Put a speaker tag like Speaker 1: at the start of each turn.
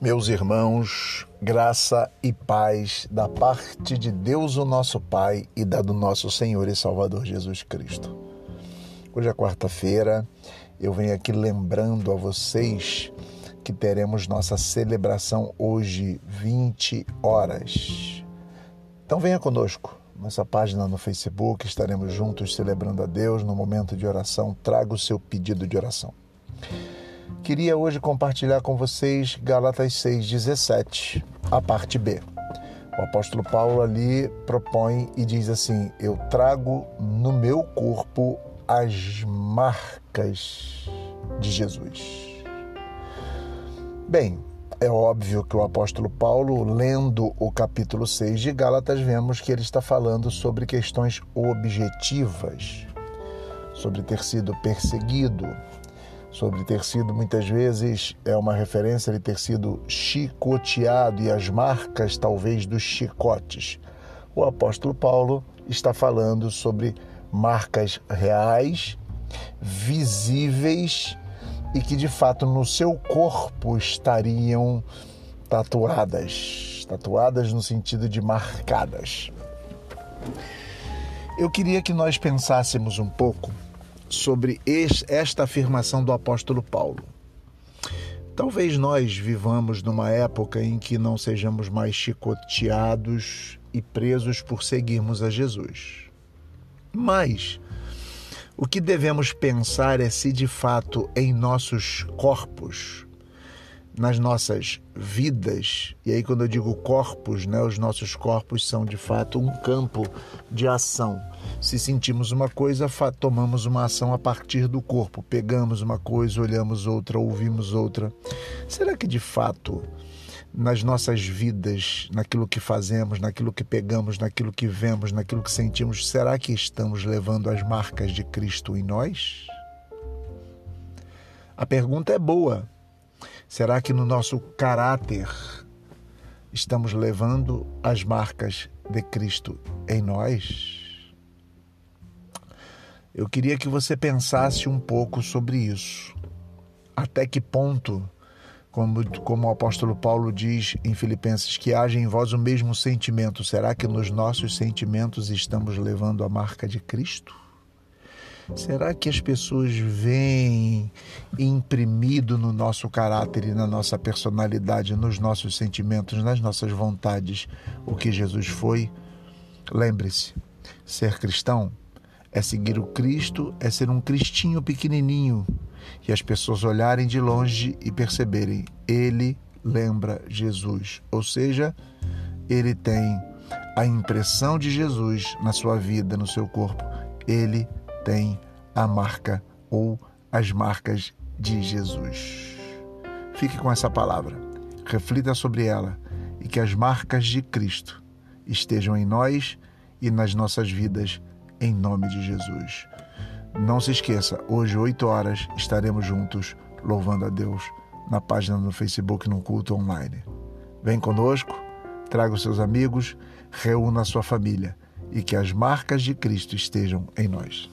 Speaker 1: Meus irmãos, graça e paz da parte de Deus, o nosso Pai, e da do nosso Senhor e Salvador Jesus Cristo. Hoje é quarta-feira, eu venho aqui lembrando a vocês que teremos nossa celebração hoje, 20 horas. Então venha conosco, nossa página no Facebook, estaremos juntos celebrando a Deus no momento de oração. Traga o seu pedido de oração. Queria hoje compartilhar com vocês Gálatas 6,17, a parte B. O apóstolo Paulo ali propõe e diz assim: Eu trago no meu corpo as marcas de Jesus. Bem, é óbvio que o apóstolo Paulo, lendo o capítulo 6 de Gálatas, vemos que ele está falando sobre questões objetivas, sobre ter sido perseguido, sobre ter sido muitas vezes é uma referência de ter sido chicoteado e as marcas talvez dos chicotes. O apóstolo Paulo está falando sobre marcas reais, visíveis e que de fato no seu corpo estariam tatuadas, tatuadas no sentido de marcadas. Eu queria que nós pensássemos um pouco sobre esta afirmação do apóstolo Paulo. Talvez nós vivamos numa época em que não sejamos mais chicoteados e presos por seguirmos a Jesus. Mas o que devemos pensar é se de fato em nossos corpos nas nossas vidas, e aí quando eu digo corpos, né, os nossos corpos são de fato um campo de ação. Se sentimos uma coisa, tomamos uma ação a partir do corpo, pegamos uma coisa, olhamos outra, ouvimos outra. Será que de fato nas nossas vidas, naquilo que fazemos, naquilo que pegamos, naquilo que vemos, naquilo que sentimos, será que estamos levando as marcas de Cristo em nós? A pergunta é boa, Será que no nosso caráter estamos levando as marcas de Cristo em nós? Eu queria que você pensasse um pouco sobre isso. Até que ponto, como, como o apóstolo Paulo diz em Filipenses, que haja em vós o mesmo sentimento, será que nos nossos sentimentos estamos levando a marca de Cristo? Será que as pessoas veem imprimido no nosso caráter e na nossa personalidade, nos nossos sentimentos, nas nossas vontades, o que Jesus foi? Lembre-se, ser cristão é seguir o Cristo, é ser um cristinho pequenininho e as pessoas olharem de longe e perceberem, ele lembra Jesus, ou seja, ele tem a impressão de Jesus na sua vida, no seu corpo. Ele tem a marca ou as marcas de Jesus. Fique com essa palavra, reflita sobre ela e que as marcas de Cristo estejam em nós e nas nossas vidas, em nome de Jesus. Não se esqueça, hoje, 8 horas, estaremos juntos louvando a Deus na página no Facebook, no culto online. Vem conosco, traga os seus amigos, reúna a sua família e que as marcas de Cristo estejam em nós.